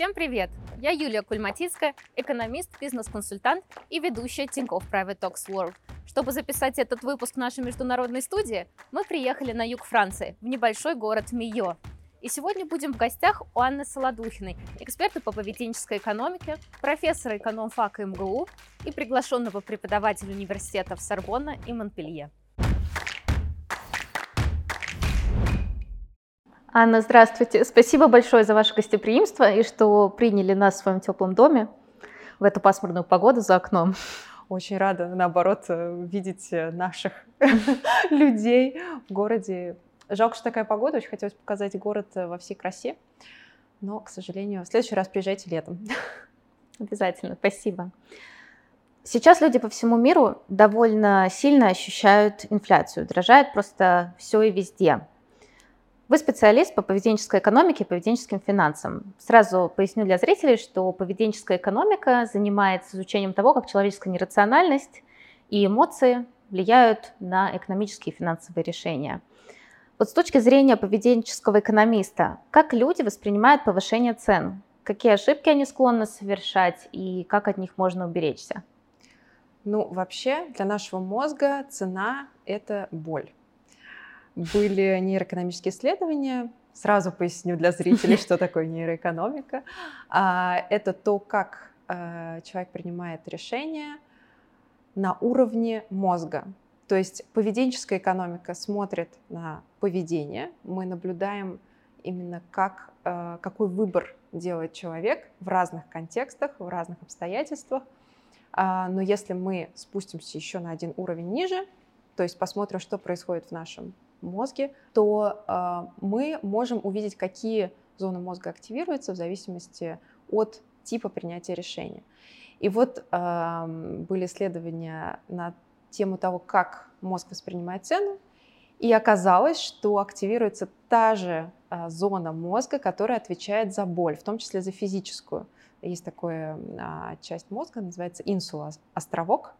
Всем привет! Я Юлия Кульматицкая, экономист, бизнес-консультант и ведущая Тинькофф Private Talks World. Чтобы записать этот выпуск нашей международной студии, мы приехали на юг Франции, в небольшой город Мио. И сегодня будем в гостях у Анны Солодухиной, эксперта по поведенческой экономике, профессора экономфака МГУ и приглашенного преподавателя университетов Сорбонна и Монпелье. Анна, здравствуйте. Спасибо большое за ваше гостеприимство и что приняли нас в своем теплом доме в эту пасмурную погоду за окном. Очень рада, наоборот, э, видеть э, наших людей в городе. Жалко, что такая погода. Очень хотелось показать город э, во всей красе. Но, к сожалению, в следующий раз приезжайте летом. Обязательно. Спасибо. Сейчас люди по всему миру довольно сильно ощущают инфляцию. Дорожает просто все и везде. Вы специалист по поведенческой экономике и поведенческим финансам. Сразу поясню для зрителей, что поведенческая экономика занимается изучением того, как человеческая нерациональность и эмоции влияют на экономические и финансовые решения. Вот с точки зрения поведенческого экономиста, как люди воспринимают повышение цен? Какие ошибки они склонны совершать и как от них можно уберечься? Ну, вообще, для нашего мозга цена – это боль были нейроэкономические исследования. Сразу поясню для зрителей, что такое нейроэкономика. А, это то, как э, человек принимает решения на уровне мозга. То есть поведенческая экономика смотрит на поведение. Мы наблюдаем именно как, э, какой выбор делает человек в разных контекстах, в разных обстоятельствах. А, но если мы спустимся еще на один уровень ниже, то есть посмотрим, что происходит в нашем мозге, то э, мы можем увидеть, какие зоны мозга активируются в зависимости от типа принятия решения. И вот э, были исследования на тему того, как мозг воспринимает цену, и оказалось, что активируется та же э, зона мозга, которая отвечает за боль, в том числе за физическую. Есть такая часть мозга, называется инсула, островок.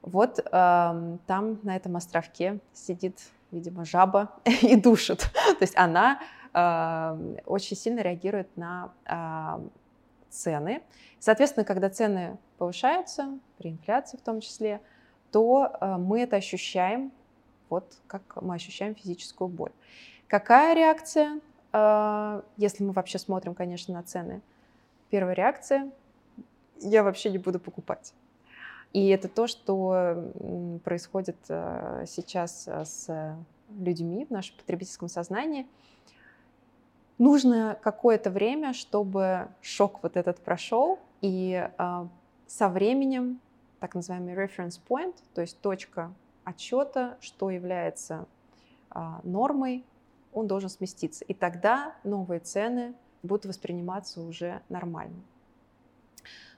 Вот там на этом островке сидит видимо, жаба и душит. То есть она э, очень сильно реагирует на э, цены. Соответственно, когда цены повышаются, при инфляции в том числе, то э, мы это ощущаем, вот как мы ощущаем физическую боль. Какая реакция, э, если мы вообще смотрим, конечно, на цены? Первая реакция – я вообще не буду покупать. И это то, что происходит э, сейчас э, с людьми в нашем потребительском сознании. Нужно какое-то время, чтобы шок вот этот прошел, и э, со временем так называемый reference point, то есть точка отчета, что является нормой, он должен сместиться. И тогда новые цены будут восприниматься уже нормально.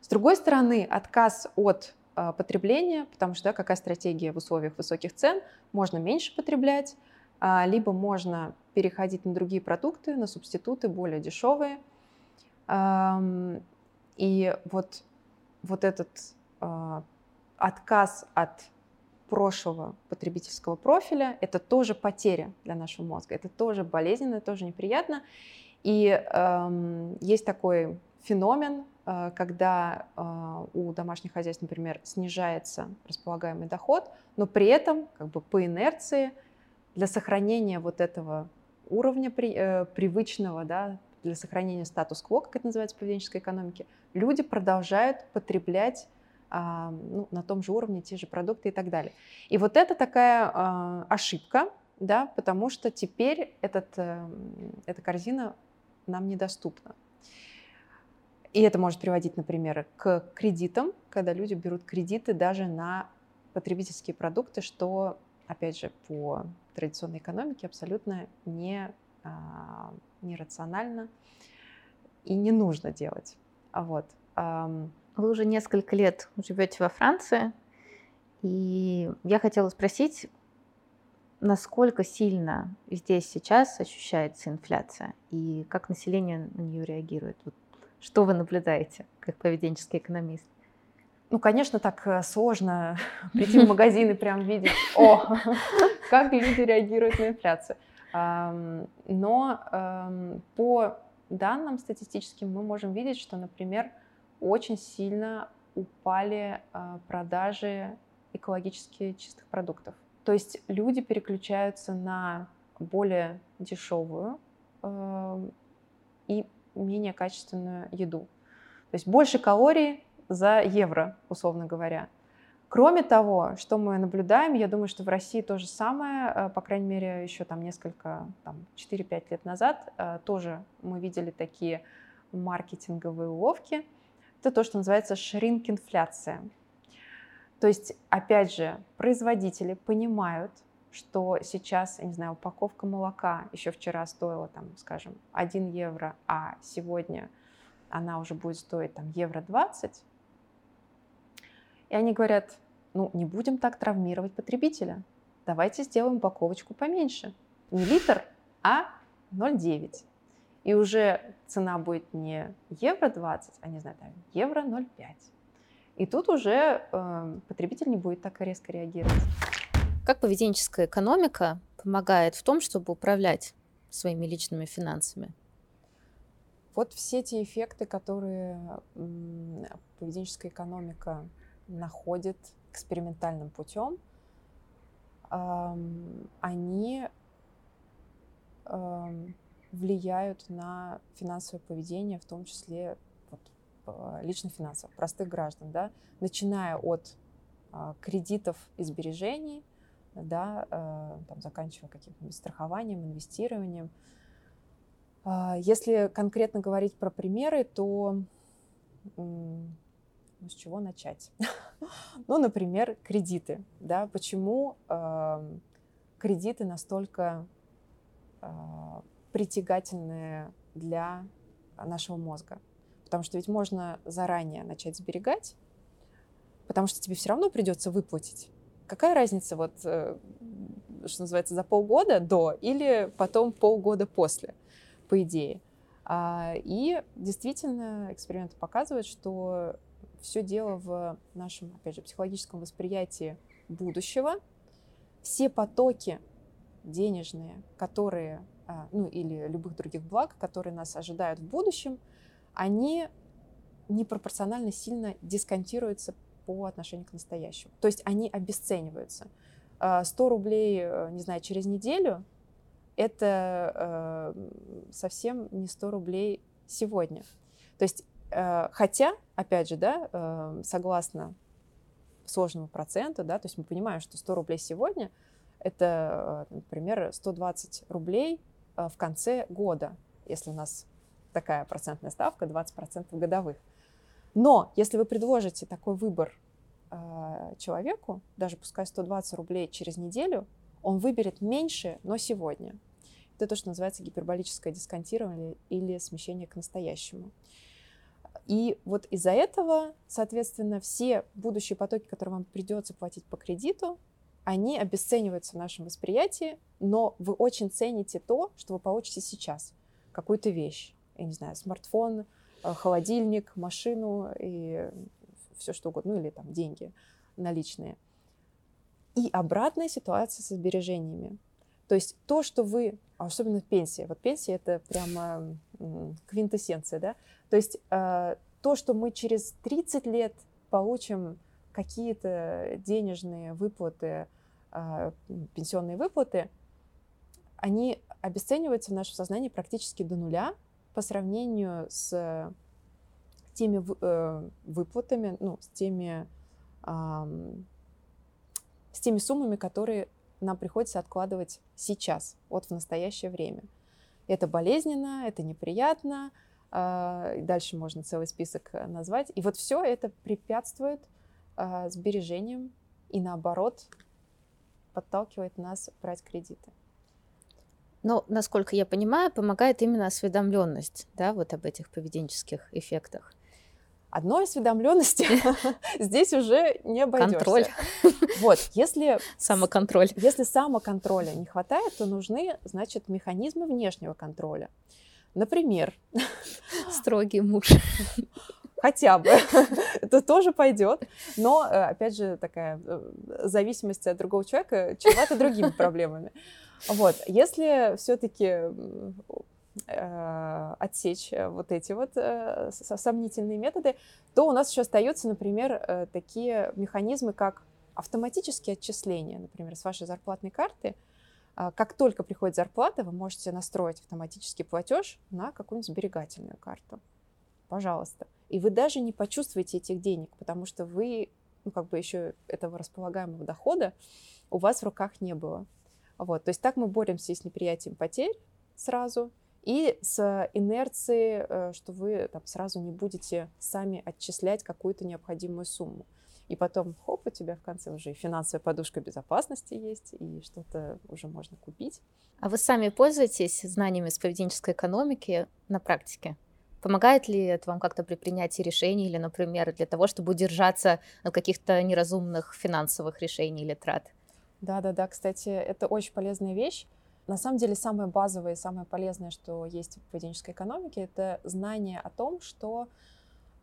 С другой стороны, отказ от потребления, потому что да, какая стратегия в условиях высоких цен? Можно меньше потреблять, а, либо можно переходить на другие продукты, на субституты более дешевые. И вот, вот этот а, отказ от прошлого потребительского профиля, это тоже потеря для нашего мозга, это тоже болезненно, тоже неприятно. И есть такой феномен, когда э, у домашних хозяйств, например, снижается располагаемый доход, но при этом как бы по инерции для сохранения вот этого уровня при, э, привычного, да, для сохранения статус-кво, как это называется в поведенческой экономике, люди продолжают потреблять а, ну, на том же уровне те же продукты и так далее. И вот это такая а, ошибка, да, потому что теперь этот, эта корзина нам недоступна. И это может приводить, например, к кредитам, когда люди берут кредиты даже на потребительские продукты, что, опять же, по традиционной экономике абсолютно не, а, нерационально и не нужно делать. Вот. Вы уже несколько лет живете во Франции, и я хотела спросить, насколько сильно здесь сейчас ощущается инфляция и как население на нее реагирует? Вот что вы наблюдаете как поведенческий экономист? Ну, конечно, так э, сложно прийти в магазин и прям видеть, о, как люди реагируют на инфляцию. Но по данным статистическим мы можем видеть, что, например, очень сильно упали э, продажи экологически чистых продуктов. То есть люди переключаются на более дешевую э, и менее качественную еду. То есть больше калорий за евро, условно говоря. Кроме того, что мы наблюдаем, я думаю, что в России то же самое, э, по крайней мере, еще там несколько, там, 4-5 лет назад э, тоже мы видели такие маркетинговые уловки. Это то, что называется шринк-инфляция. То есть, опять же, производители понимают, что сейчас, я не знаю, упаковка молока еще вчера стоила, там, скажем, 1 евро, а сегодня она уже будет стоить там евро 20, и они говорят, ну, не будем так травмировать потребителя. Давайте сделаем упаковочку поменьше. Не литр, а 0,9. И уже цена будет не евро 20, а, не знаю, там, евро 0,5. И тут уже э, потребитель не будет так резко реагировать. Как поведенческая экономика помогает в том, чтобы управлять своими личными финансами? Вот все те эффекты, которые поведенческая экономика находит экспериментальным путем, они влияют на финансовое поведение, в том числе вот, личных финансов, простых граждан, да, начиная от а, кредитов и сбережений, да, э, там, заканчивая каким-то страхованием, инвестированием. А, если конкретно говорить про примеры, то ну, с чего начать? ну, например, кредиты. Да? Почему э, кредиты настолько э, притягательны для нашего мозга? Потому что ведь можно заранее начать сберегать, потому что тебе все равно придется выплатить. Какая разница, вот, э, что называется, за полгода до или потом полгода после, по идее? А, и действительно эксперименты показывают, что все дело в нашем, опять же, психологическом восприятии будущего. Все потоки денежные, которые, а, ну или любых других благ, которые нас ожидают в будущем, они непропорционально сильно дисконтируются по отношению к настоящему. То есть они обесцениваются. 100 а, рублей, э, не знаю, через неделю – это э, совсем не 100 рублей сегодня. То есть Э, хотя, опять же, да, согласно сложному проценту, да, то есть мы понимаем, что 100 рублей сегодня – это, например, 120 рублей в конце года, если у нас такая процентная ставка, 20% годовых. Но если вы предложите такой выбор человеку, даже пускай 120 рублей через неделю, он выберет меньше, но сегодня. Это то, что называется гиперболическое дисконтирование или смещение к настоящему. И вот из-за этого, соответственно, все будущие потоки, которые вам придется платить по кредиту, они обесцениваются в нашем восприятии, но вы очень цените то, что вы получите сейчас. Какую-то вещь, я не знаю, смартфон, э, холодильник, машину и все что угодно, ну или там деньги наличные. И обратная ситуация со сбережениями. То есть то, что вы, особенно пенсия, вот пенсия это прямо квинтэссенция, да, то есть э, то, что мы через 30 лет получим какие-то денежные выплаты, э, пенсионные выплаты, они обесцениваются в нашем сознании практически до нуля по сравнению с теми э, выплатами, ну, с теми, с теми суммами, которые нам приходится откладывать сейчас, вот в настоящее время. Это болезненно, это неприятно, а, дальше можно целый список э, назвать. И вот все это препятствует а, сбережениям и наоборот подталкивает нас брать кредиты. Но, насколько я понимаю, помогает именно осведомленность, да, вот об этих поведенческих эффектах. Одной осведомленности здесь уже не обойдешься. Контроль. Вот, если... Самоконтроль. Если самоконтроля не хватает, то нужны, значит, механизмы внешнего контроля. Например... Строгий муж. Хотя бы. Это тоже пойдет. Но, э, опять же, такая э, зависимость от другого человека чревата другими проблемами. Вот. Если все-таки э, отсечь э, вот эти вот э, сомнительные методы, то у нас еще остаются, например, такие механизмы, как автоматические отчисления, например, с вашей зарплатной карты. Э, как только приходит зарплата, вы можете настроить автоматический платеж на какую-нибудь сберегательную карту. Пожалуйста. И вы даже не почувствуете этих денег, потому что вы, ну, как бы еще этого располагаемого дохода у вас в руках не было. Вот. То есть так мы боремся с неприятием потерь сразу, и с инерцией, э, что вы там сразу не будете сами отчислять какую-то необходимую сумму. И потом, хоп, у тебя в конце уже и финансовая подушка безопасности есть, и что-то уже можно купить. А вы сами пользуетесь знаниями с поведенческой экономики на практике? Помогает ли это вам как-то при принятии решений или, например, для того, чтобы удержаться от каких-то неразумных финансовых решений или трат? Да-да-да, кстати, это очень полезная вещь. На самом деле самое базовое и самое полезное, что есть в поведенческой экономике, это знание о том, что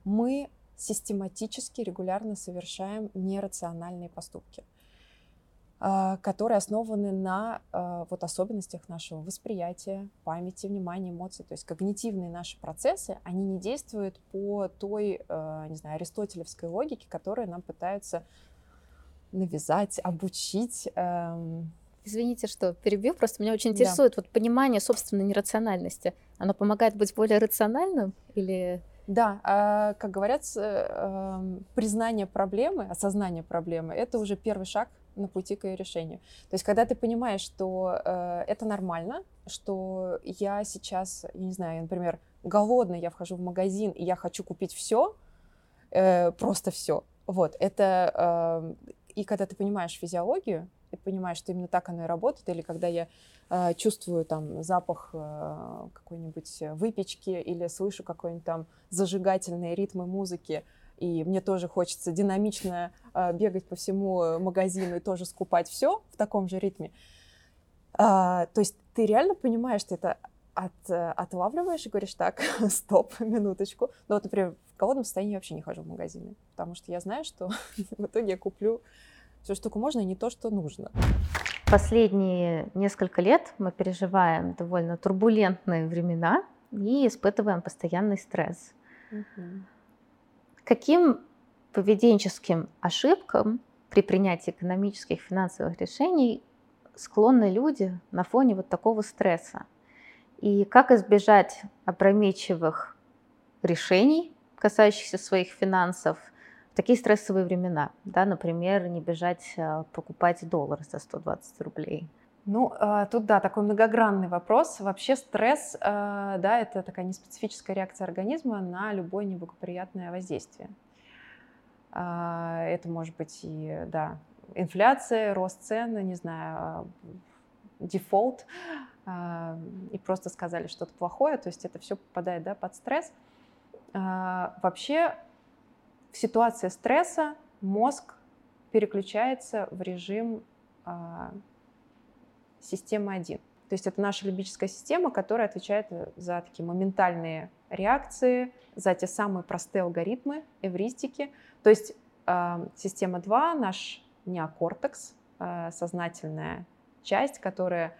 мы систематически, регулярно совершаем нерациональные поступки, а, которые основаны на а, вот особенностях нашего восприятия, памяти, внимания, эмоций. То есть когнитивные наши процессы, они не действуют по той, а, не знаю, аристотелевской логике, которая нам пытаются навязать, обучить. Эм, Извините, что перебью, просто меня очень интересует да. вот понимание собственной нерациональности. Оно помогает быть более рациональным или... Да, а, как говорят, эм, признание проблемы, осознание проблемы — это уже первый шаг на пути к ее решению. То есть, когда ты понимаешь, что э, это нормально, что я сейчас, я не знаю, например, голодный, я вхожу в магазин и я хочу купить все, э, просто все. Вот, это э, и когда ты понимаешь физиологию, ты понимаешь, что именно так оно и работает, или когда я э, чувствую там запах э, какой-нибудь выпечки или слышу какой-нибудь там зажигательные ритмы музыки, и мне тоже хочется динамично э, бегать по всему магазину и тоже скупать все в таком же ритме. А, то есть ты реально понимаешь, что это от, отлавливаешь и говоришь, так, стоп, минуточку. Ну вот, например, в голодном состоянии я вообще не хожу в магазины, потому что я знаю, что в итоге я куплю все, что только можно, и не то, что нужно. Последние несколько лет мы переживаем довольно турбулентные времена и испытываем постоянный стресс. Угу. Каким поведенческим ошибкам при принятии экономических и финансовых решений склонны люди на фоне вот такого стресса? И как избежать опрометчивых решений, касающихся своих финансов, в такие стрессовые времена? Да, например, не бежать а, покупать доллар за 120 рублей. Ну, а, тут, да, такой многогранный вопрос. Вообще стресс, а, да, это такая неспецифическая реакция организма на любое неблагоприятное воздействие. Это может быть и, да, инфляция, рост цен, не знаю, дефолт, и просто сказали что-то плохое, то есть это все попадает да, под стресс. Вообще в ситуации стресса мозг переключается в режим системы 1. То есть это наша лимбическая система, которая отвечает за такие моментальные реакции, за те самые простые алгоритмы, эвристики. То есть э, система 2, наш неокортекс, э, сознательная часть, которая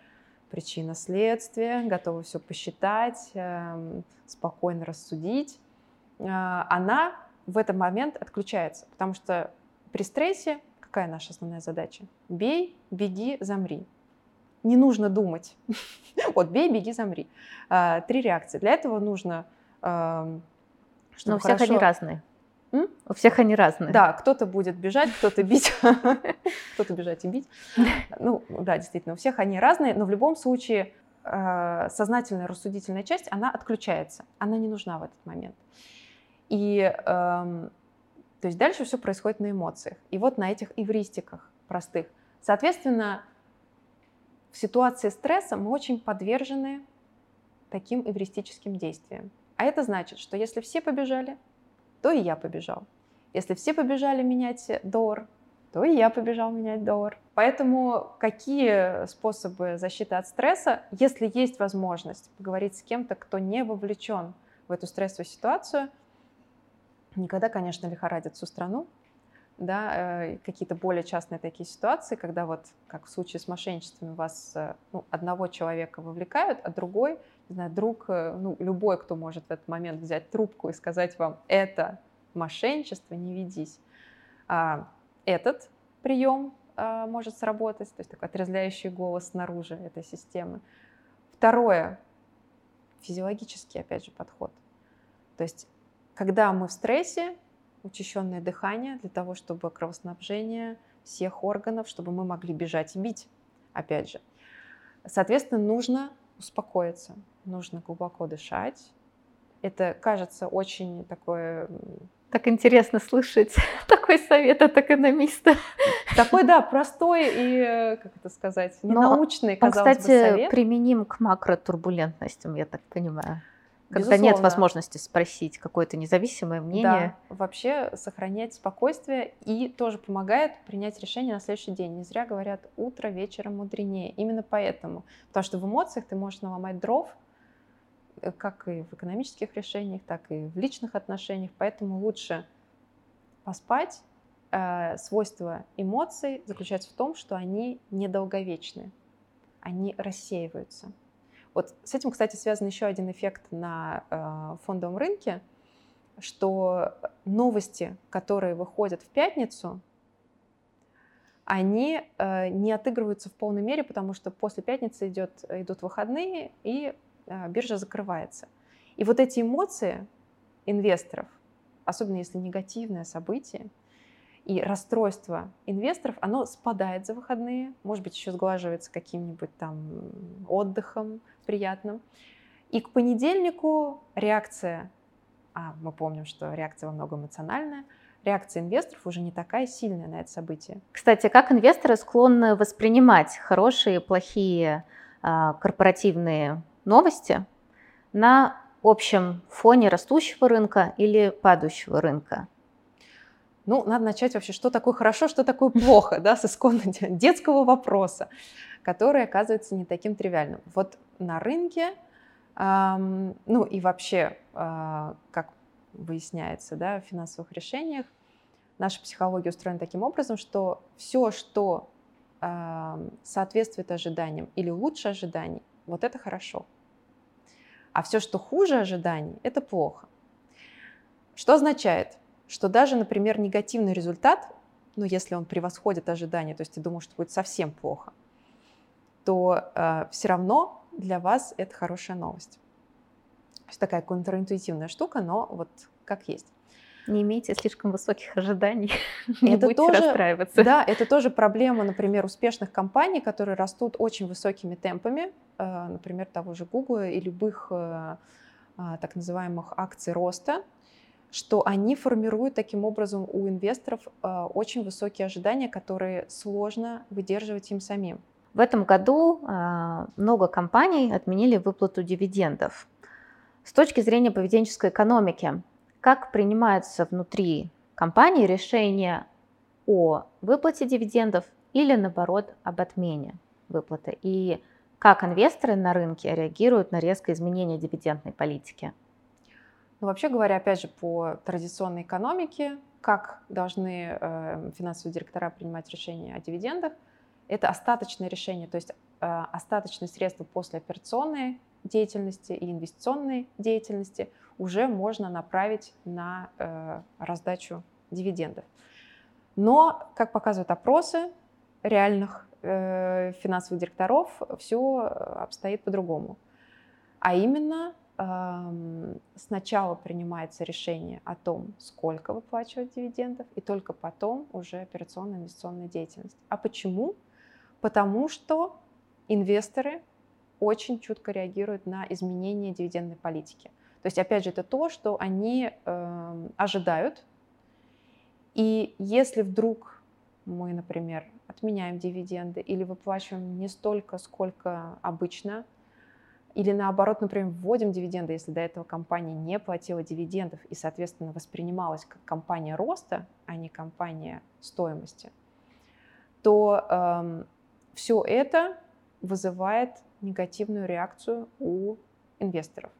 причина следствия, готова все посчитать, э, спокойно рассудить, э, она в этот момент отключается, потому что при стрессе какая наша основная задача? Бей, беги, замри. Не нужно думать. вот бей, беги, замри. Э, три реакции. Для этого нужно... Э, Но у всех они разные. У всех они разные. Да, кто-то будет бежать, кто-то бить, кто-то бежать и бить. Ну, да, действительно, у всех они разные, но в любом случае э, сознательная рассудительная часть, она отключается, она не нужна в этот момент. И эм, то есть дальше все происходит на эмоциях. И вот на этих эвристиках простых. Соответственно, в ситуации стресса мы очень подвержены таким эвристическим действиям. А это значит, что если все побежали, то и я побежал. Если все побежали менять доллар, то и я побежал менять доллар. Поэтому какие способы защиты от стресса, если есть возможность поговорить с кем-то, кто не вовлечен в эту стрессовую ситуацию, никогда, конечно, лихорадит всю страну, да, э, какие-то более частные такие ситуации, когда вот, как в случае с мошенничеством, вас э, ну, одного человека вовлекают, а другой, не знаю, друг, э, ну, любой, кто может в этот момент взять трубку и сказать вам, это мошенничество, не ведись. А, этот прием а, может сработать, то есть такой отрезвляющий голос снаружи этой системы. Второе, физиологический, опять же, подход. То есть, когда мы в стрессе, учащенное дыхание для того, чтобы кровоснабжение всех органов, чтобы мы могли бежать и бить, опять же. Соответственно, нужно успокоиться, нужно глубоко дышать. Это кажется очень такое... Так интересно слышать такой совет от экономиста. Такой, да, простой и, как это сказать, ненаучный, Но казалось он, кстати, бы, совет. применим к макротурбулентностям, я так понимаю. Когда Безусловно. нет возможности спросить какое-то независимое мнение. Да, вообще сохранять спокойствие и тоже помогает принять решение на следующий день. Не зря говорят утро вечером мудренее. Именно поэтому. Потому что в эмоциях ты можешь наломать дров, э, как и в экономических решениях, так и в личных отношениях. Поэтому лучше поспать. Э, свойство эмоций заключается в том, что они недолговечны. Они рассеиваются. Вот с этим, кстати, связан еще один эффект на э, фондовом рынке, что новости, которые выходят в пятницу, они э, не отыгрываются в полной мере, потому что после пятницы идет, идут выходные, и э, биржа закрывается. И вот эти эмоции инвесторов, особенно если негативное событие, и расстройство инвесторов, оно спадает за выходные, может быть, еще сглаживается каким-нибудь там отдыхом приятным. И к понедельнику реакция, а мы помним, что реакция во многом эмоциональная, реакция инвесторов уже не такая сильная на это событие. Кстати, как инвесторы склонны воспринимать хорошие и плохие а, корпоративные новости на общем фоне растущего рынка или падающего рынка? Ну, надо начать вообще, что такое хорошо, что такое плохо, да, с исконно детского вопроса, который оказывается не таким тривиальным. Вот на рынке, эм, ну и вообще, э, как выясняется, да, в финансовых решениях, наша психология устроена таким образом, что все, что э, соответствует ожиданиям или лучше ожиданий, вот это хорошо. А все, что хуже ожиданий, это плохо. Что означает? что даже, например, негативный результат, ну, если он превосходит ожидания, то есть ты думаешь, что будет совсем плохо, то э, все равно для вас это хорошая новость. То есть такая контринтуитивная штука, но вот как есть. Не имейте слишком высоких ожиданий, не это будете тоже, расстраиваться. Да, это тоже проблема, например, успешных компаний, которые растут очень высокими темпами, например, того же Google и любых э, э, так называемых акций роста, что они формируют таким образом у инвесторов э, очень высокие ожидания, которые сложно выдерживать им самим. В этом году э, много компаний отменили выплату дивидендов. С точки зрения поведенческой экономики, как принимается внутри компании решение о выплате дивидендов или, наоборот, об отмене выплаты? И как инвесторы на рынке реагируют на резкое изменение дивидендной политики? Но вообще говоря, опять же, по традиционной экономике, как должны э, финансовые директора принимать решения о дивидендах, это остаточное решение, то есть э, остаточные средства после операционной деятельности и инвестиционной деятельности уже можно направить на э, раздачу дивидендов. Но, как показывают опросы реальных э, финансовых директоров, все обстоит по-другому. А именно сначала принимается решение о том, сколько выплачивать дивидендов, и только потом уже операционная инвестиционная деятельность. А почему? Потому что инвесторы очень чутко реагируют на изменения дивидендной политики. То есть, опять же, это то, что они э, ожидают. И если вдруг мы, например, отменяем дивиденды или выплачиваем не столько, сколько обычно или наоборот, например, вводим дивиденды, если до этого компания не платила дивидендов и, соответственно, воспринималась как компания роста, а не компания стоимости, то э, все это вызывает негативную реакцию у инвесторов.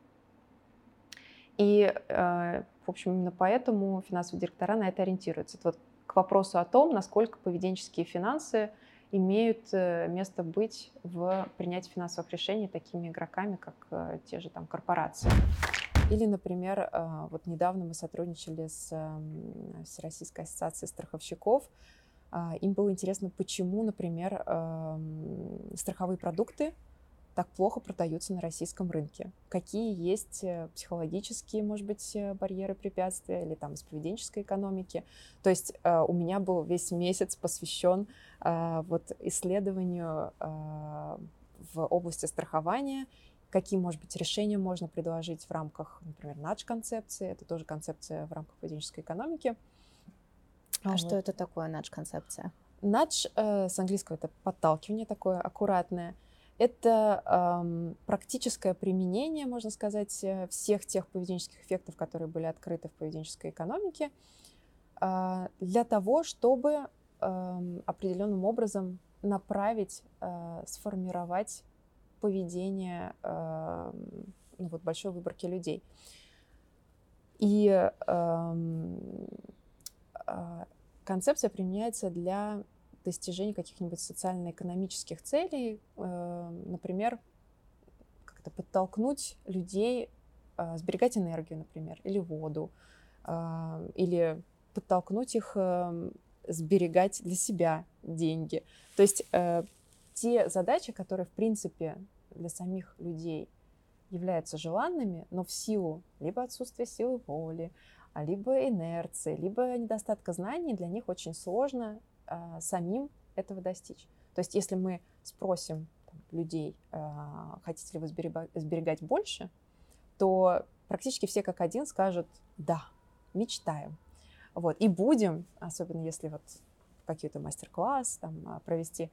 И, э, в общем, именно поэтому финансовые директора на это ориентируются. Это вот вопросу о том, насколько поведенческие финансы имеют э, место быть в принятии финансовых решений такими игроками, как э, те же там корпорации. Или, например, э, вот недавно мы сотрудничали с Всероссийской ассоциацией страховщиков. Им было интересно, почему, например, страховые продукты так плохо продаются на российском рынке? Какие есть э, психологические, может быть, э, барьеры, препятствия или там из поведенческой экономики? То есть э, у меня был весь месяц посвящен вот исследованию в области страхования, какие, может быть, решения можно предложить в рамках, например, НАДЖ-концепции, это тоже концепция в рамках поведенческой экономики. А вот. что это такое НАДЖ-концепция? Надж с английского это подталкивание такое аккуратное – это эм, практическое применение, можно сказать, э, всех тех поведенческих эффектов, которые были открыты в поведенческой экономике, э, для того, чтобы э, определенным образом направить, э, сформировать поведение э, ну, вот большой выборки людей. И э, э, концепция применяется для достижения каких-нибудь социально-экономических целей, э, например, как-то подтолкнуть людей э, сберегать энергию, например, или воду, э, или подтолкнуть их сберегать для себя деньги. То есть те задачи, которые, в принципе, для самих людей являются желанными, но в силу либо отсутствия силы воли, либо инерции, либо недостатка знаний, для них очень сложно а, самим этого достичь. То есть если мы спросим там, людей, а, хотите ли вы сберегать, сберегать больше, то практически все как один скажут «да, мечтаем». Вот, и будем, особенно если вот какой-то мастер-класс там, а, провести.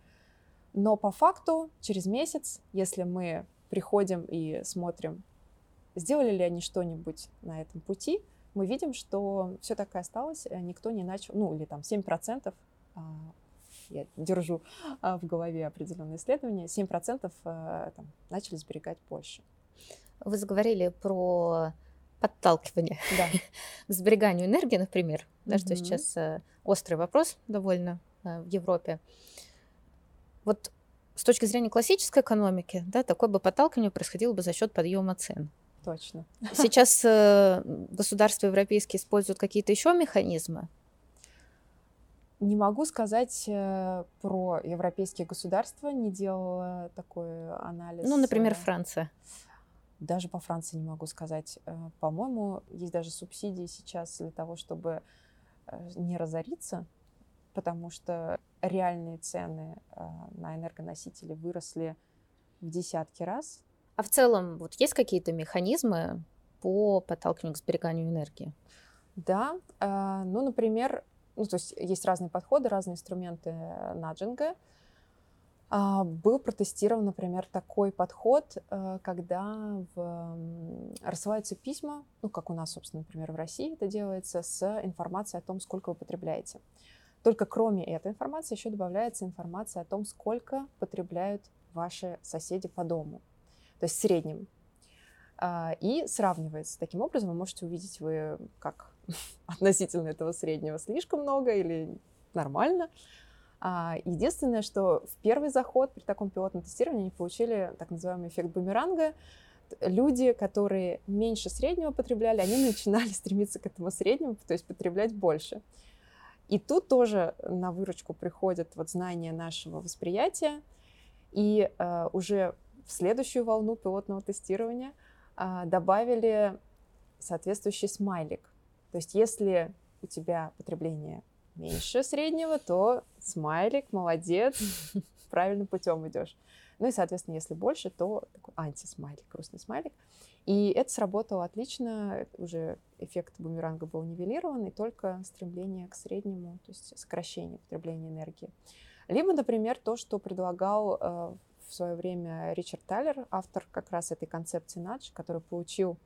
Но по факту через месяц, если мы приходим и смотрим, сделали ли они что-нибудь на этом пути, мы видим, что все так и осталось, никто не начал, ну или там 7% а, я держу а, в голове определенные исследования, 7% э, там, начали сберегать больше. Вы заговорили про подталкивание да. к сбереганию энергии, например, да, что сейчас э, острый вопрос довольно э, в Европе. Вот с точки зрения классической экономики, да, такое бы подталкивание происходило бы за счет подъема цен. Точно. Сейчас государства европейские используют какие-то еще механизмы, не могу сказать э, про европейские государства, не делала такой анализ. Ну, например, э, Франция. Даже по Франции не могу сказать. Э, по-моему, есть даже субсидии сейчас для того, чтобы не разориться, потому что реальные цены на энергоносители выросли в десятки раз. А в целом, вот есть какие-то механизмы по подталкиванию к сбереганию энергии? Да, ну, например, ну, то есть есть разные подходы, разные инструменты наджинга. А, был протестирован, например, такой подход, э, когда в, рассылаются письма, ну, как у нас, собственно, например, в России это делается, с информацией о том, сколько вы потребляете. Только кроме этой информации еще добавляется информация о том, сколько потребляют ваши соседи по дому. То есть в среднем. А, и сравнивается. Таким образом вы можете увидеть, вы как относительно этого среднего слишком много или нормально. А, единственное, что в первый заход при таком пилотном тестировании они получили так называемый эффект бумеранга. Люди, которые меньше среднего потребляли, они начинали стремиться к этому среднему, то есть потреблять больше. И тут тоже на выручку приходит вот знание нашего восприятия. И э, уже в следующую волну пилотного тестирования э, добавили соответствующий смайлик. То есть если у тебя потребление меньше среднего, то смайлик, молодец, правильным путем идешь. Ну и, соответственно, если больше, то такой антисмайлик, грустный смайлик. И это сработало отлично, уже эффект бумеранга был нивелирован, и только стремление к среднему, то есть сокращение потребления энергии. Либо, например, то, что предлагал э, в свое время Ричард Тайлер, автор как раз этой концепции Надж, который получил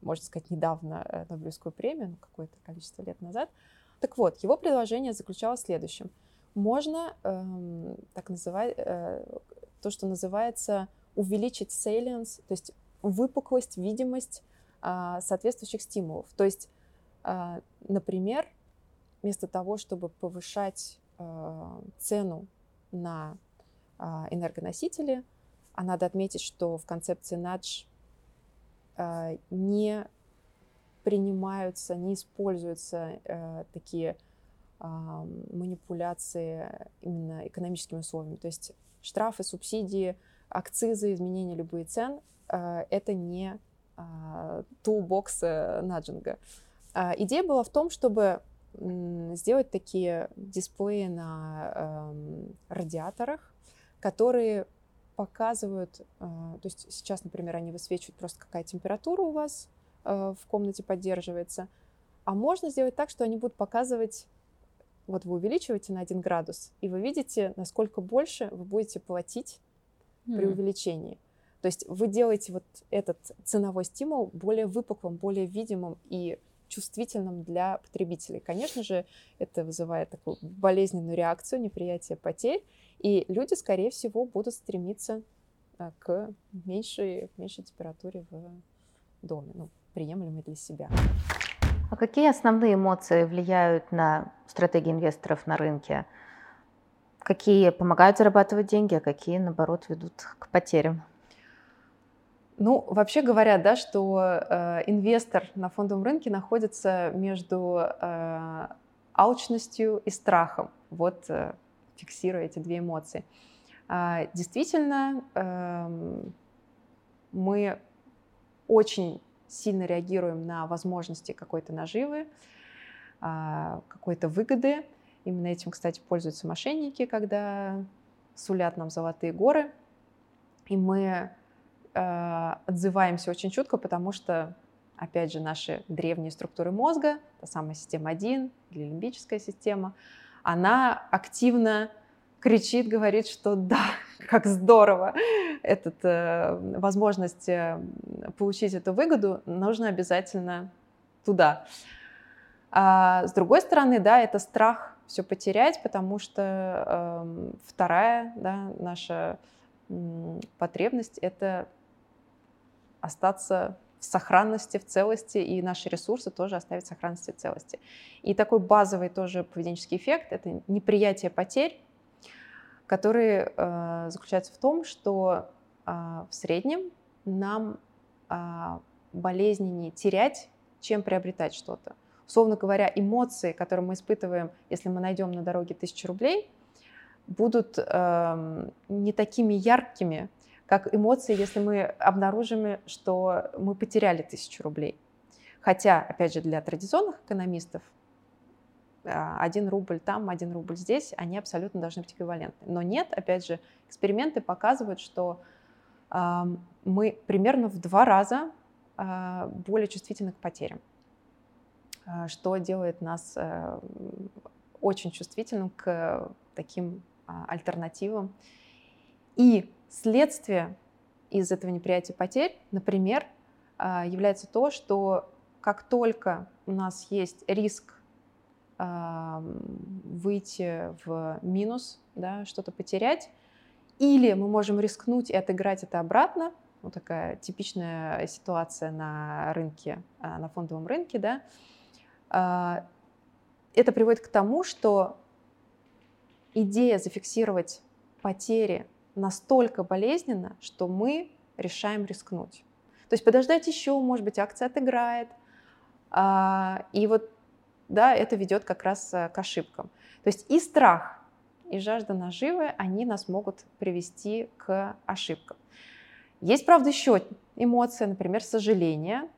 можно сказать, недавно э, Нобелевскую премию, ну, какое-то количество лет назад. Так вот, его предложение заключалось в следующем. Можно эм, так называть, э, то, что называется увеличить salience, то есть выпуклость, видимость э, соответствующих стимулов. То есть, э, например, вместо того, чтобы повышать э, цену на э, энергоносители, а надо отметить, что в концепции надж не принимаются, не используются э, такие э, манипуляции именно экономическими условиями. То есть штрафы, субсидии, акцизы, изменения любые цен э, это не toolbox э, наджинга. Э, идея была в том, чтобы сделать такие дисплеи на э, радиаторах, которые показывают, э, то есть сейчас, например, они высвечивают просто какая температура у вас э, в комнате поддерживается, а можно сделать так, что они будут показывать, вот вы увеличиваете на 1 градус, и вы видите, насколько больше вы будете платить mm. при увеличении. То есть вы делаете вот этот ценовой стимул более выпуклым, более видимым и чувствительным для потребителей. Конечно же, это вызывает такую болезненную реакцию, неприятие потерь, и люди, скорее всего, будут стремиться а, к меньшей, меньшей температуре в доме, ну, приемлемой для себя. А какие основные эмоции влияют на стратегии инвесторов на рынке? Какие помогают зарабатывать деньги, а какие, наоборот, ведут к потерям? Ну, вообще говорят, да, что э, инвестор на фондовом рынке находится между э, алчностью и страхом. Вот э, фиксируя эти две эмоции. Э, действительно, э, мы очень сильно реагируем на возможности какой-то наживы, э, какой-то выгоды. Именно этим, кстати, пользуются мошенники, когда сулят нам золотые горы. И мы э, отзываемся очень чутко, потому что, опять же, наши древние структуры мозга, та самая система 1 или лимбическая система, она активно кричит, говорит, что да, как здорово, этот, э, возможность э, получить эту выгоду, нужно обязательно туда. А с другой стороны, да, это страх все потерять, потому что э, вторая да, наша э, потребность это остаться в сохранности, в целости, и наши ресурсы тоже оставить в сохранности, в целости. И такой базовый тоже поведенческий эффект — это неприятие потерь, который э, заключается в том, что э, в среднем нам э, болезненнее терять, чем приобретать что-то. Условно говоря, эмоции, которые мы испытываем, если мы найдем на дороге тысячу рублей, будут э, не такими яркими, как эмоции, если мы обнаружим, что мы потеряли тысячу рублей. Хотя, опять же, для традиционных экономистов а, один рубль там, один рубль здесь, они абсолютно должны быть эквивалентны. Но нет, опять же, эксперименты показывают, что э, мы примерно в два раза э, более чувствительны к потерям, э, что делает нас э, очень чувствительным к таким э, альтернативам. И Следствие из этого неприятия потерь, например, а, является то, что как только у нас есть риск а, выйти в минус, да, что-то потерять, или мы можем рискнуть и отыграть это обратно, вот такая типичная ситуация на рынке, а, на фондовом рынке, да, это приводит к тому, что идея зафиксировать потери настолько болезненно, что мы решаем рискнуть. То есть подождать еще, может быть, акция отыграет. А, и вот, да, это ведет как раз э, к ошибкам. То есть и страх, и жажда наживы, они нас могут привести к ошибкам. Есть, правда, еще эмоция, например, сожаление,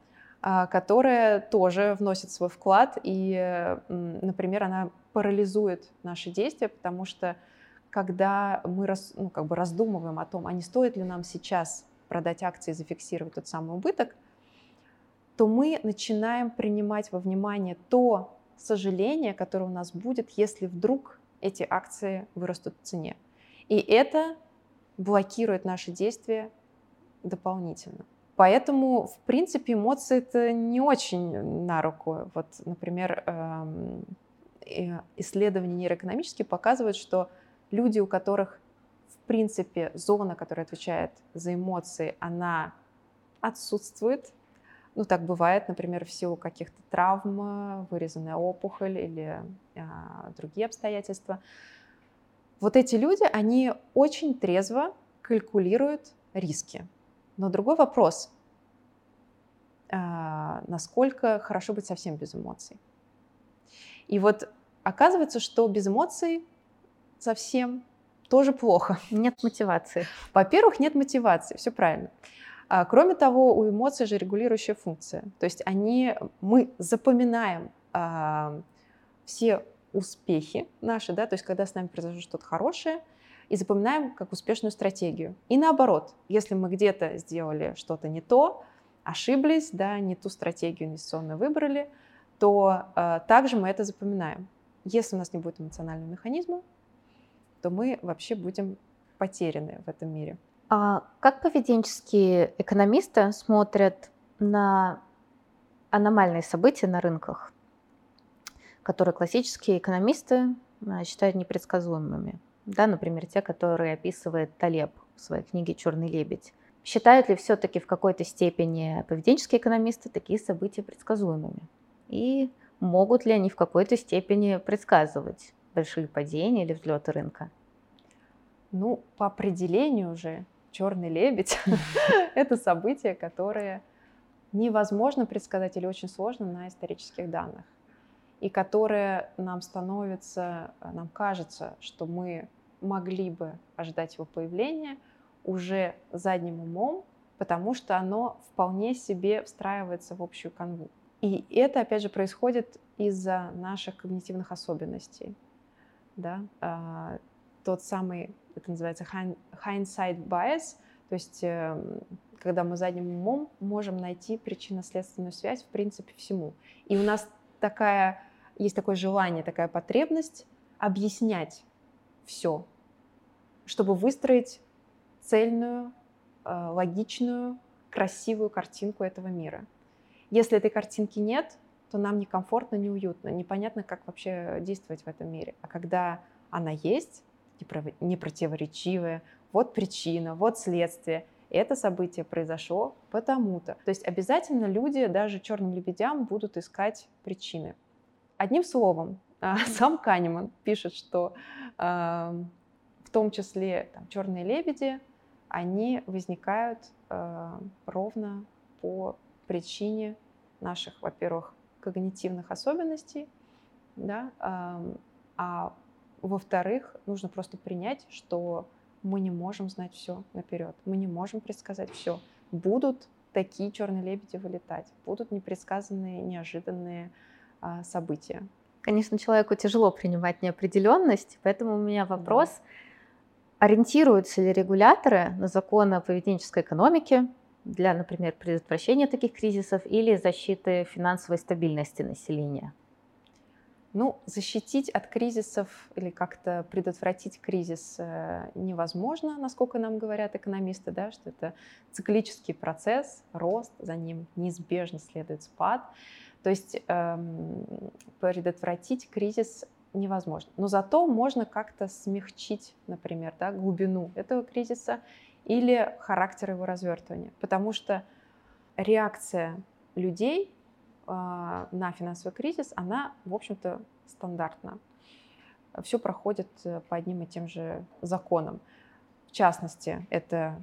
а, которая тоже вносит свой вклад, и, например, она парализует наши действия, потому что когда мы раз, ну, как бы раздумываем о том, а не стоит ли нам сейчас продать акции и зафиксировать тот самый убыток, то мы начинаем принимать во внимание то сожаление, которое у нас будет, если вдруг эти акции вырастут в цене. И это блокирует наши действия дополнительно. Поэтому, в принципе, эмоции это не очень на руку. Вот, например, эм, э, исследования нейроэкономические показывают, что люди, у которых, в принципе, зона, которая отвечает за эмоции, она отсутствует, ну, так бывает, например, в силу каких-то травм, вырезанная опухоль или а, другие обстоятельства. Вот эти люди, они очень трезво калькулируют риски. Но другой вопрос, а, насколько хорошо быть совсем без эмоций. И вот оказывается, что без эмоций совсем тоже плохо. Нет мотивации. Во-первых, нет мотивации, все правильно. А, кроме того, у эмоций же регулирующая функция. То есть они, мы запоминаем а, все успехи наши, да, то есть когда с нами произошло что-то хорошее, и запоминаем как успешную стратегию. И наоборот, если мы где-то сделали что-то не то, ошиблись, да, не ту стратегию инвестиционную выбрали, то э, также мы это запоминаем. Если у нас не будет эмоционального механизма, то мы вообще будем потеряны в этом мире. А как поведенческие экономисты смотрят на аномальные события на рынках, которые классические экономисты а, считают непредсказуемыми? Да, например, те, которые описывает Талеб в своей книге «Черный лебедь». Считают ли все-таки в какой-то степени поведенческие экономисты такие события предсказуемыми? И могут ли они в какой-то степени предсказывать большие падения или взлеты рынка? Ну, по определению уже черный лебедь — это событие, которое невозможно предсказать или очень сложно на исторических данных, и которое нам становится, нам кажется, что мы могли бы ожидать его появления уже задним умом, потому что оно вполне себе встраивается в общую канву. И это, опять же, происходит из-за наших когнитивных особенностей. Да? А, тот самый, это называется hindsight bias, то есть эм, когда мы задним умом можем найти причинно-следственную связь в принципе всему. И у нас такая, есть такое желание, такая потребность объяснять все, чтобы выстроить цельную, э, логичную, красивую картинку этого мира. Если этой картинки нет, то нам некомфортно, неуютно, непонятно, как вообще действовать в этом мире. А когда она есть, непротиворечивая, вот причина, вот следствие, это событие произошло потому-то. То есть обязательно люди, даже черным лебедям, будут искать причины. Одним словом, сам Канеман пишет, что в том числе там, черные лебеди, они возникают э, ровно по причине наших, во-первых, когнитивных особенностей, да, а во-вторых, нужно просто принять, что мы не можем знать все наперед, мы не можем предсказать все. Будут такие черные лебеди вылетать, будут непредсказанные, неожиданные э, события. Конечно, человеку тяжело принимать неопределенность, поэтому у меня вопрос. Да Ориентируются ли регуляторы на законы о поведенческой экономике для, например, предотвращения таких кризисов или защиты финансовой стабильности населения? Ну, защитить от кризисов или как-то предотвратить кризис э, невозможно, насколько нам говорят экономисты, да, что это циклический процесс, рост, за ним неизбежно следует спад. То есть эм, предотвратить кризис невозможно. Но зато можно как-то смягчить, например, да, глубину этого кризиса или характер его развертывания. Потому что реакция людей э, на финансовый кризис, она, в общем-то, стандартна. Все проходит э, по одним и тем же законам. В частности, это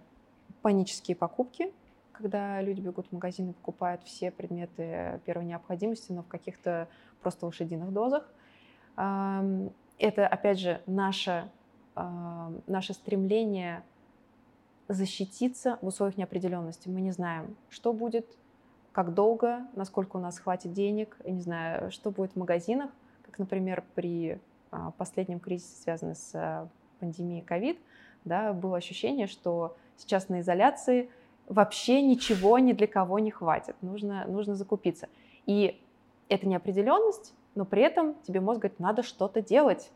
панические покупки, когда люди бегут в магазин и покупают все предметы первой необходимости, но в каких-то просто лошадиных дозах – это, опять же, наше, наше стремление защититься в условиях неопределенности. Мы не знаем, что будет, как долго, насколько у нас хватит денег, я не знаю, что будет в магазинах, как, например, при а, последнем кризисе, связанном с а, пандемией ковид, да, было ощущение, что сейчас на изоляции вообще ничего ни для кого не хватит, нужно, нужно закупиться. И эта неопределенность но при этом тебе мозг говорит, надо что-то делать.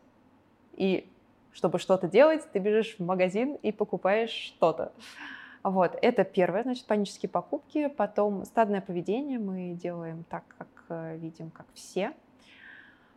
И чтобы что-то делать, ты бежишь в магазин и покупаешь что-то. Вот, это первое, значит, панические покупки. Потом стадное поведение мы делаем так, как э, видим, как все.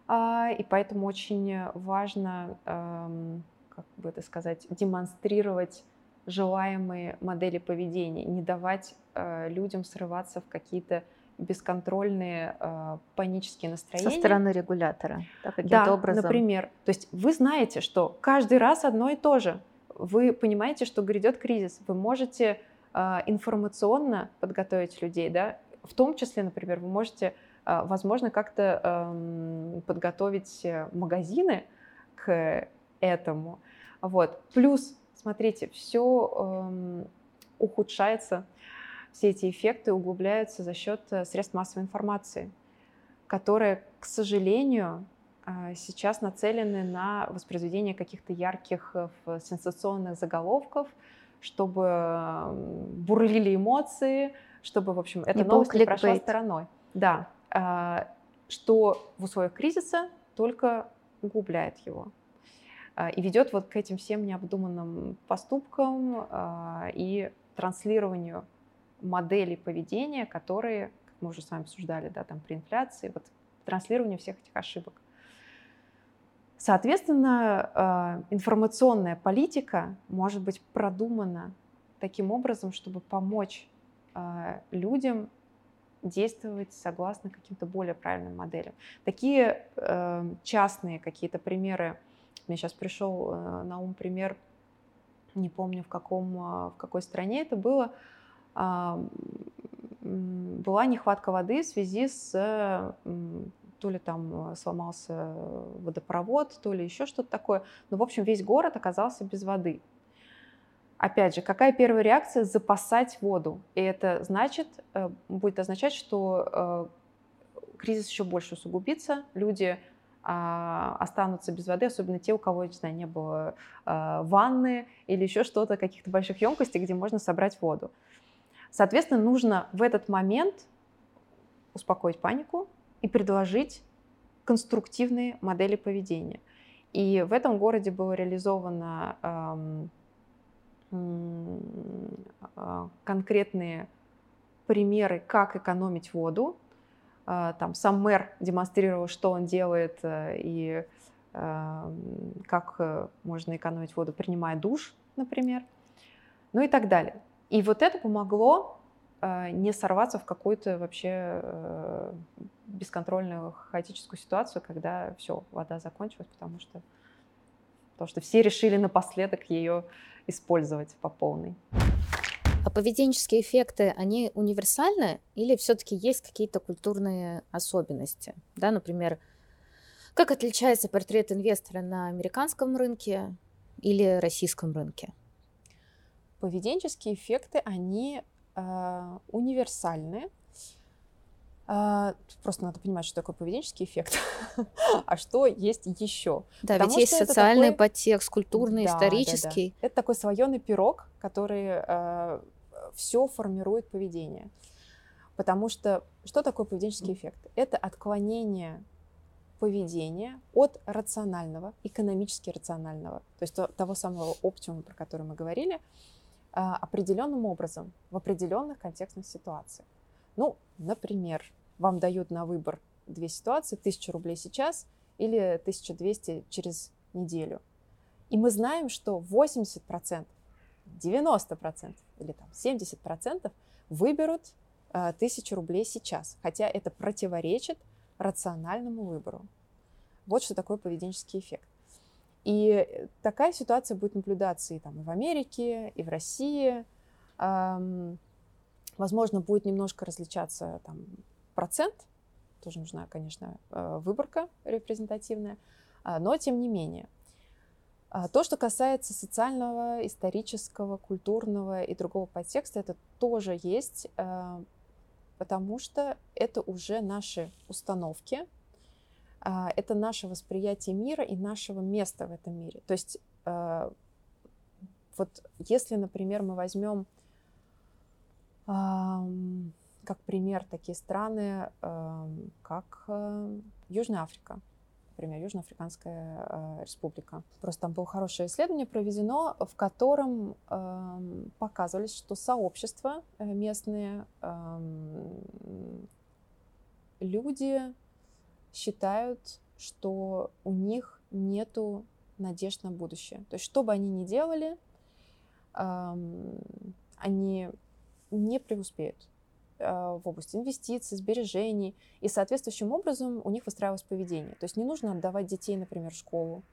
А, и поэтому очень важно, эм, как бы это сказать, демонстрировать желаемые модели поведения, не давать э, людям срываться в какие-то бесконтрольные э, панические настроения. Со стороны регулятора, да, каким-то да, образом. например. То есть вы знаете, что каждый раз одно и то же. Вы понимаете, что грядет кризис. Вы можете э, информационно подготовить людей, да, в том числе, например, вы можете, э, возможно, как-то э, подготовить магазины к этому. Вот. Плюс, смотрите, все э, ухудшается все эти эффекты углубляются за счет э, средств массовой информации, которые, к сожалению, э, сейчас нацелены на воспроизведение каких-то ярких э, сенсационных заголовков, чтобы бурлили эмоции, чтобы, в общем, эта не новость не прошла стороной. Да, что в условиях кризиса только углубляет его и ведет вот к этим всем необдуманным поступкам и транслированию моделей поведения, которые, как мы уже с вами обсуждали, да, там при инфляции, вот транслирование всех этих ошибок. Соответственно, э, информационная политика может быть продумана таким образом, чтобы помочь э, людям действовать согласно каким-то более правильным моделям. Такие э, частные какие-то примеры, мне сейчас пришел на ум пример, не помню в, каком, в какой стране это было, была нехватка воды в связи с то ли там сломался водопровод, то ли еще что-то такое. Но, в общем, весь город оказался без воды. Опять же, какая первая реакция? Запасать воду. И это значит, э, будет означать, что э, кризис еще больше усугубится, люди а, останутся без воды, особенно те, у кого, не знаю, не было а, ванны или еще что-то, каких-то больших емкостей, где можно собрать воду. Соответственно, нужно в этот момент успокоить панику и предложить конструктивные модели поведения. И в этом городе было реализовано эм, э, конкретные примеры, как экономить воду. Э, там сам мэр демонстрировал, что он делает э, и э, как э, можно экономить воду, принимая душ, например, ну и так далее. И вот это помогло э, не сорваться в какую-то вообще э, бесконтрольную хаотическую ситуацию, когда все, вода закончилась, потому что, потому что все решили напоследок ее использовать по полной. А поведенческие эффекты, они универсальны или все-таки есть какие-то культурные особенности? Да, например, как отличается портрет инвестора на американском рынке или российском рынке? Поведенческие эффекты, они э, универсальны. Э, просто надо понимать, что такое поведенческий эффект, а что есть еще. Да, Потому ведь есть социальный такой... подтекст, культурный, да, исторический. Да, да. Это такой слоеный пирог, который э, все формирует поведение. Потому что что такое поведенческий эффект? Это отклонение поведения от рационального, экономически рационального, то есть того самого оптимума, про который мы говорили, а, определенным образом в определенных контекстных ситуациях. Ну, например, вам дают на выбор две ситуации, 1000 рублей сейчас или 1200 через неделю. И мы знаем, что 80%, 90% или там 70% выберут 1000 рублей сейчас, хотя это противоречит рациональному выбору. Вот что такое поведенческий эффект. И такая ситуация будет наблюдаться и, там, и в Америке, и в России. Возможно, будет немножко различаться там, процент, тоже нужна, конечно, э, выборка репрезентативная, а, но тем не менее. А, то, что касается социального, исторического, культурного и другого подтекста, это тоже есть, э, потому что это уже наши установки, это наше восприятие мира и нашего места в этом мире. То есть а, вот если, например, мы возьмем как пример такие страны, как э, Южная Африка, например, Южноафриканская республика. Просто там было хорошее исследование проведено, в котором показывались, что сообщества э, местные, люди считают, что у них нету надежд на будущее. То есть что бы они ни делали, они не преуспеют в области инвестиций, сбережений, и соответствующим образом у них выстраивалось поведение. То есть не нужно отдавать детей, например, в школу,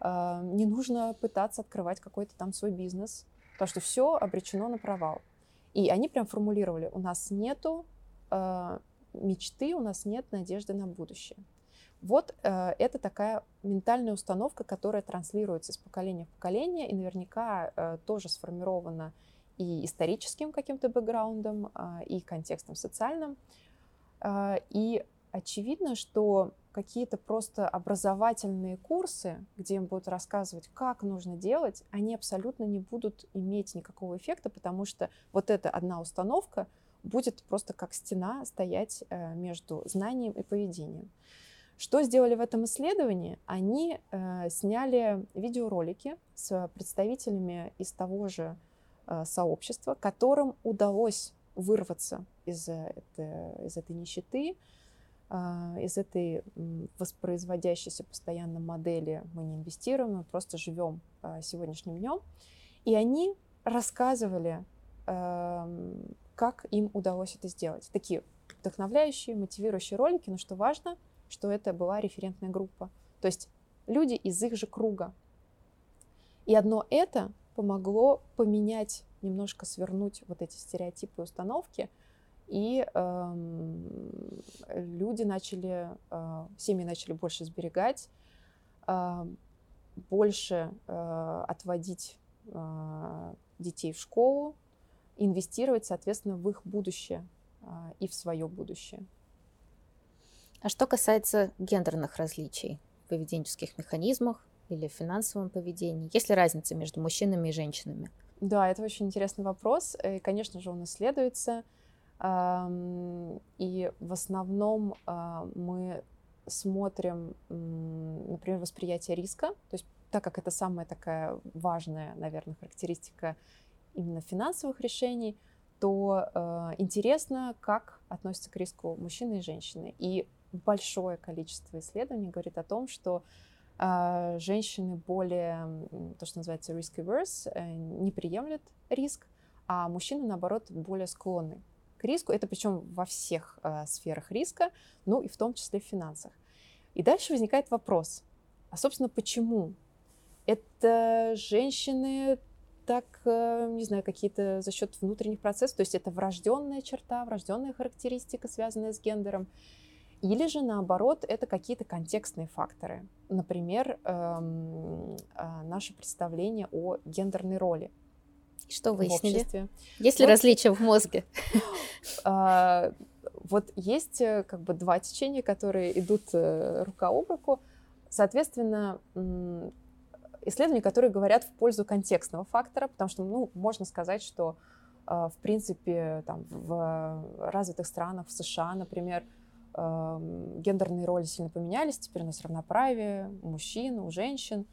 не нужно пытаться открывать какой-то там свой бизнес, потому что все обречено на провал. И они прям формулировали, у нас нету э, мечты, у нас нет надежды на будущее. Вот э, это такая ментальная установка, которая транслируется из поколения в поколение и наверняка э, тоже сформирована и историческим каким-то бэкграундом, э, и контекстом социальным. Э, и очевидно, что какие-то просто образовательные курсы, где им будут рассказывать, как нужно делать, они абсолютно не будут иметь никакого эффекта, потому что вот эта одна установка будет просто как стена стоять э, между знанием и поведением. Что сделали в этом исследовании? Они э, сняли видеоролики с представителями из того же э, сообщества, которым удалось вырваться из, это, из этой нищеты, из этой воспроизводящейся постоянно модели мы не инвестируем, мы просто живем сегодняшним днем. И они рассказывали, как им удалось это сделать. Такие вдохновляющие, мотивирующие ролики, но что важно, что это была референтная группа. То есть люди из их же круга. И одно это помогло поменять, немножко свернуть вот эти стереотипы и установки – и э, люди начали, э, семьи начали больше сберегать, э, больше э, отводить э, детей в школу, инвестировать, соответственно, в их будущее э, и в свое будущее. А что касается гендерных различий в поведенческих механизмах или в финансовом поведении, есть ли разница между мужчинами и женщинами? Да, это очень интересный вопрос. И, конечно же, он исследуется. И в основном а, мы смотрим, например, восприятие риска, то есть так как это самая такая важная, наверное, характеристика именно финансовых решений, то э, интересно, как относятся к риску мужчины и женщины. И большое количество исследований говорит о том, что э, женщины более, то, что называется risk averse, э, не приемлют риск, а мужчины, наоборот, более склонны к риску. Это причем во всех э, сферах риска, ну и в том числе в финансах. И дальше возникает вопрос, а собственно почему? Это женщины так, э, не знаю, какие-то за счет внутренних процессов, то есть это врожденная черта, врожденная характеристика, связанная с гендером, или же наоборот, это какие-то контекстные факторы. Например, эм, э, наше представление о гендерной роли. Что выяснили? Есть ли вот, различия в мозге? А, вот есть э, как бы два течения, которые идут э, рука об руку. Соответственно, исследования, которые говорят в пользу контекстного фактора, потому что, ну, можно сказать, что а, в принципе, там, в развитых странах, в США, например, гендерные роли сильно поменялись, теперь у нас равноправие у мужчин, у женщин,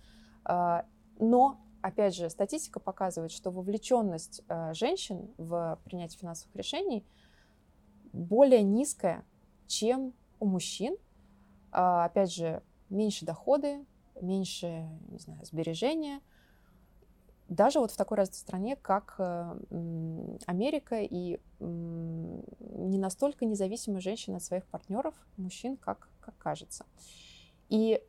а, но опять же, статистика показывает, что вовлеченность э, женщин в принятие финансовых решений более низкая, чем у мужчин. Э, опять же, меньше доходы, меньше, не знаю, сбережения. Даже вот в такой развитой стране, как э, Америка, и не настолько независимые женщины от своих партнеров, мужчин, как, как кажется. И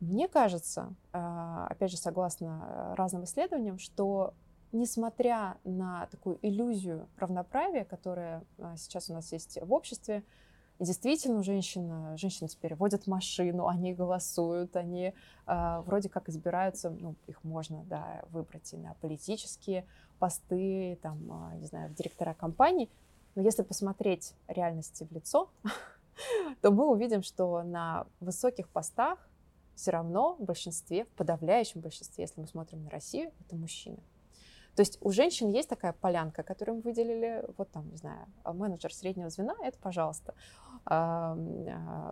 мне кажется, а, опять же, согласно разным исследованиям, что несмотря на такую иллюзию равноправия, которая а, сейчас у нас есть в обществе, действительно, женщины, женщины теперь водят машину, они голосуют, они э, вроде как избираются, ну, их можно, да, выбрать и на политические посты, там, э, не знаю, в директора компаний. Но если посмотреть реальности в лицо, то мы увидим, что на высоких постах все равно в большинстве, в подавляющем большинстве, если мы смотрим на Россию, это мужчины. То есть у женщин есть такая полянка, которую мы выделили, вот там, не знаю, менеджер среднего звена, это пожалуйста. А,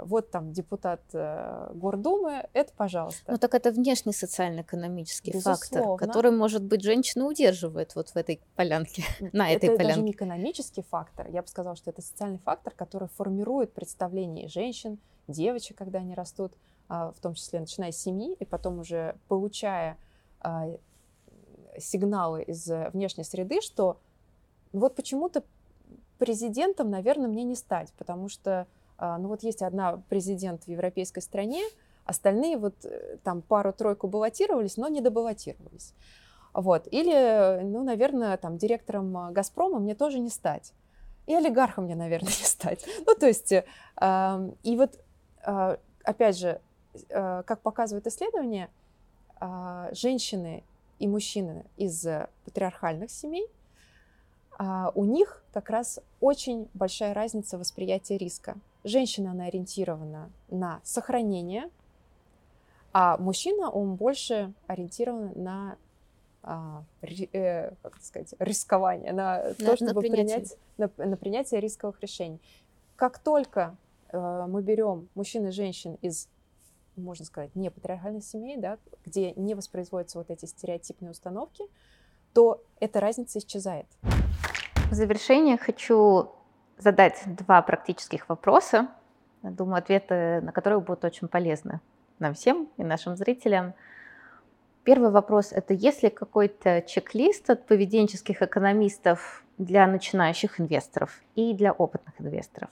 вот там депутат э, Гордумы, это пожалуйста. Ну так это внешний социально-экономический фактор, который, может быть, женщина удерживает вот в этой полянке, на этой это полянке. Это даже не экономический фактор, я бы сказала, что это социальный фактор, который формирует представление женщин, девочек, когда они растут, а, в том числе начиная с семьи, и потом уже получая а, сигналы из внешней среды, что вот почему-то президентом, наверное, мне не стать, потому что, а, ну вот есть одна президент в европейской стране, остальные вот э, там пару-тройку баллотировались, но не добаллотировались. Вот. Или, ну, наверное, там директором «Газпрома» мне тоже не стать. И олигархом мне, наверное, не стать. Ну, то есть, э, и вот, э, опять же, э, как показывает исследование, э, женщины и мужчины из патриархальных семей а, у них как раз очень большая разница восприятия риска. Женщина, она ориентирована на сохранение, а мужчина, он больше ориентирован на а, э, как сказать, рискование, на, на то, чтобы на принять, на, на принятие рисковых решений. Как только э, мы берем мужчин и женщин из, можно сказать, не патриархальных семей, да, где не воспроизводятся вот эти стереотипные установки, то эта разница исчезает. В завершение хочу задать два практических вопроса. Думаю, ответы на которые будут очень полезны нам всем и нашим зрителям. Первый вопрос – это есть ли какой-то чек-лист от поведенческих экономистов для начинающих инвесторов и для опытных инвесторов?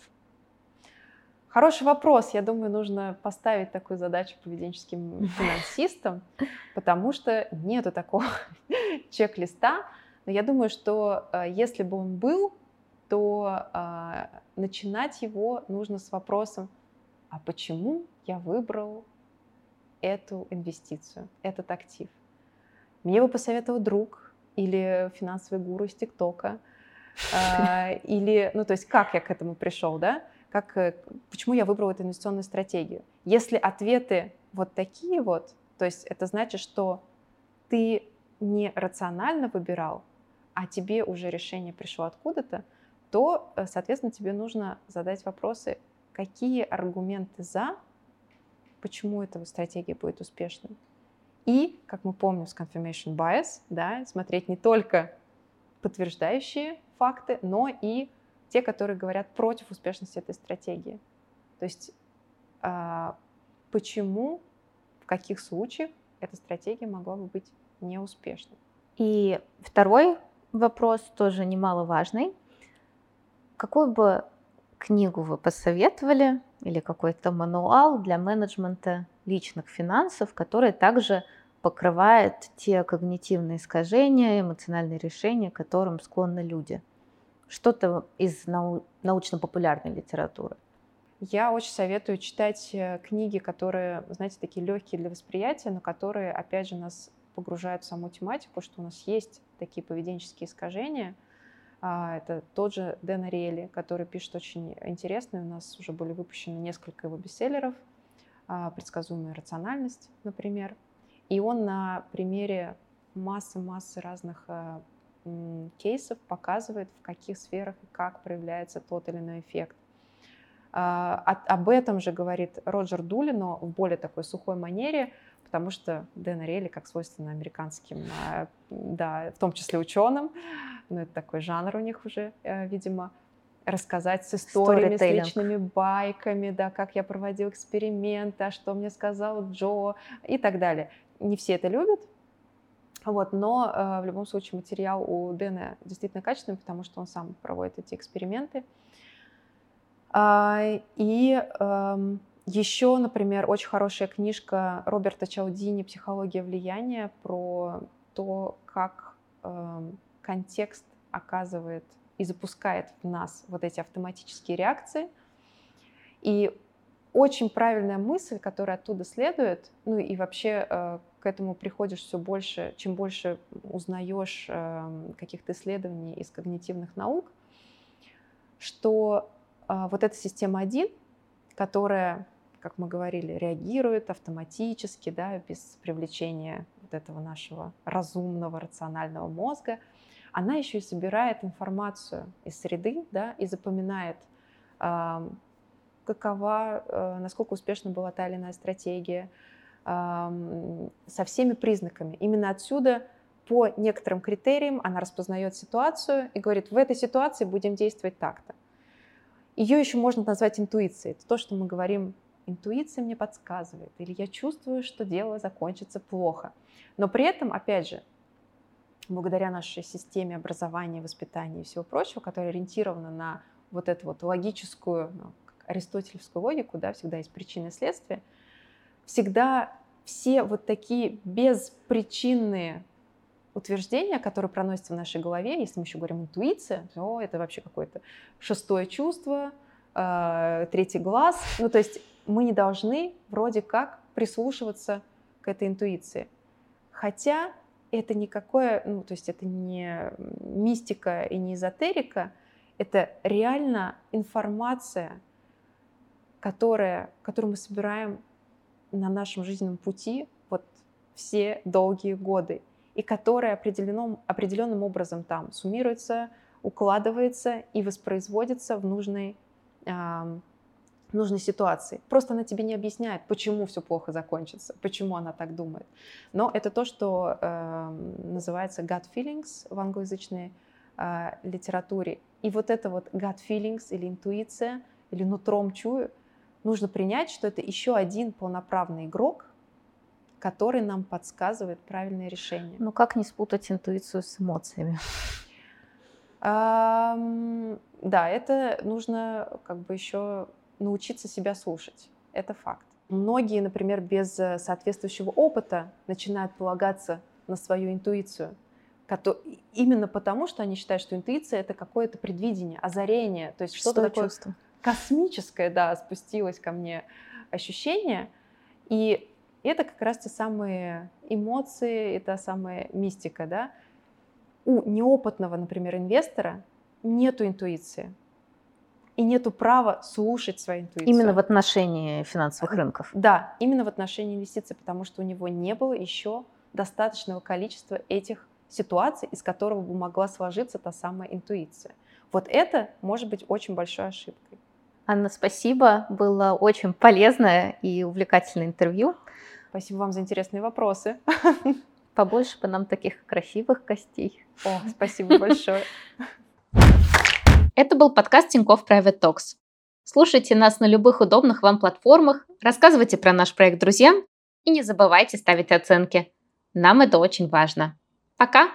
Хороший вопрос. Я думаю, нужно поставить такую задачу поведенческим финансистам, потому что нету такого чек-листа. Но я думаю, что э, если бы он был, то э, начинать его нужно с вопросом, а почему я выбрал эту инвестицию, этот актив? Мне бы посоветовал друг или финансовый гуру из ТикТока, э, или, ну, то есть как я к этому пришел, да? Как, почему я выбрал эту инвестиционную стратегию? Если ответы вот такие вот, то есть это значит, что ты не рационально выбирал, а тебе уже решение пришло откуда-то, то, э, соответственно, тебе нужно задать вопросы, какие аргументы за, почему эта стратегия будет успешной. И, как мы помним с confirmation bias, да, смотреть не только подтверждающие факты, но и те, которые говорят против успешности этой стратегии. То есть а, почему, в каких случаях эта стратегия могла бы быть неуспешной. И второй вопрос тоже немаловажный. Какую бы книгу вы посоветовали или какой-то мануал для менеджмента личных финансов, который также покрывает те когнитивные искажения, эмоциональные решения, к которым склонны люди? Что-то из нау- научно-популярной литературы. Я очень советую читать э, книги, которые, знаете, такие легкие для восприятия, но которые, опять же, нас погружают в саму тематику, что у нас есть такие поведенческие искажения. А, это тот же Дэн Ариэли, который пишет очень интересно. У нас уже были выпущены несколько его бестселлеров. А, «Предсказуемая рациональность», например. И он на примере массы-массы разных а, кейсов показывает, в каких сферах и как проявляется тот или иной эффект. Об этом же говорит Роджер Дули, но в более такой сухой манере – потому что Дэн Релли, как свойственно американским, а, да, в том числе ученым, ну, это такой жанр у них уже, э, видимо, рассказать с историями, с личными байками, да, как я проводил эксперименты, а что мне сказал Джо и так далее. Не все это любят, вот, но э, в любом случае материал у Дэна действительно качественный, потому что он сам проводит эти эксперименты. А, и э, еще, например, очень хорошая книжка Роберта Чаудини «Психология влияния» про то, как э, контекст оказывает и запускает в нас вот эти автоматические реакции. И очень правильная мысль, которая оттуда следует, ну и вообще э, к этому приходишь все больше, чем больше узнаешь э, каких-то исследований из когнитивных наук, что э, вот эта система 1, которая как мы говорили, реагирует автоматически, да, без привлечения вот этого нашего разумного, рационального мозга, она еще и собирает информацию из среды, да, и запоминает, э, какова, э, насколько успешна была та или иная стратегия, со всеми признаками. Именно отсюда по некоторым критериям она распознает ситуацию и говорит, в этой ситуации будем действовать так-то. Ее еще можно назвать интуицией. Это то, что мы говорим интуиция мне подсказывает, или я чувствую, что дело закончится плохо. Но при этом, опять же, благодаря нашей системе образования, воспитания и всего прочего, которая ориентирована на вот эту вот логическую, ну, аристотелевскую логику, да, всегда есть причины и следствия, всегда все вот такие беспричинные утверждения, которые проносятся в нашей голове, если мы еще говорим интуиция, то это вообще какое-то шестое чувство, э, третий глаз. Ну, то есть мы не должны вроде как прислушиваться к этой интуиции. Хотя это никакое, ну, то есть это не мистика и не эзотерика, это реально информация, которая, которую мы собираем на нашем жизненном пути вот все долгие годы, и которая определенным, определенным образом там суммируется, укладывается и воспроизводится в нужной нужной ситуации. Просто она тебе не объясняет, почему все плохо закончится, почему она так думает. Но это то, что э, называется gut feelings в англоязычной э, литературе. И вот это вот gut feelings или интуиция, или нутром чую, нужно принять, что это еще один полноправный игрок, который нам подсказывает правильное решение. Ну как не спутать интуицию с эмоциями? Да, это нужно как бы еще научиться себя слушать. Это факт. Многие, например, без э, соответствующего опыта начинают полагаться на свою интуицию. Именно потому, что они считают, что интуиция это какое-то предвидение, озарение, то есть что-то такое чувство. Космическое, да, спустилось ко мне ощущение. И это как раз те самые эмоции, это самая мистика, да. У неопытного, например, инвестора нету интуиции и нету права слушать свою интуицию. Именно в отношении финансовых рынков. Да, именно в отношении инвестиций, потому что у него не было еще достаточного количества этих ситуаций, из которого бы могла сложиться та самая интуиция. Вот это может быть очень большой ошибкой. Анна, спасибо. Было очень полезное и увлекательное интервью. Спасибо вам за интересные вопросы. Побольше бы нам таких красивых гостей. О, спасибо большое. Это был подкаст Тинькофф Private Talks. Слушайте нас на любых удобных вам платформах, рассказывайте про наш проект друзьям и не забывайте ставить оценки. Нам это очень важно. Пока!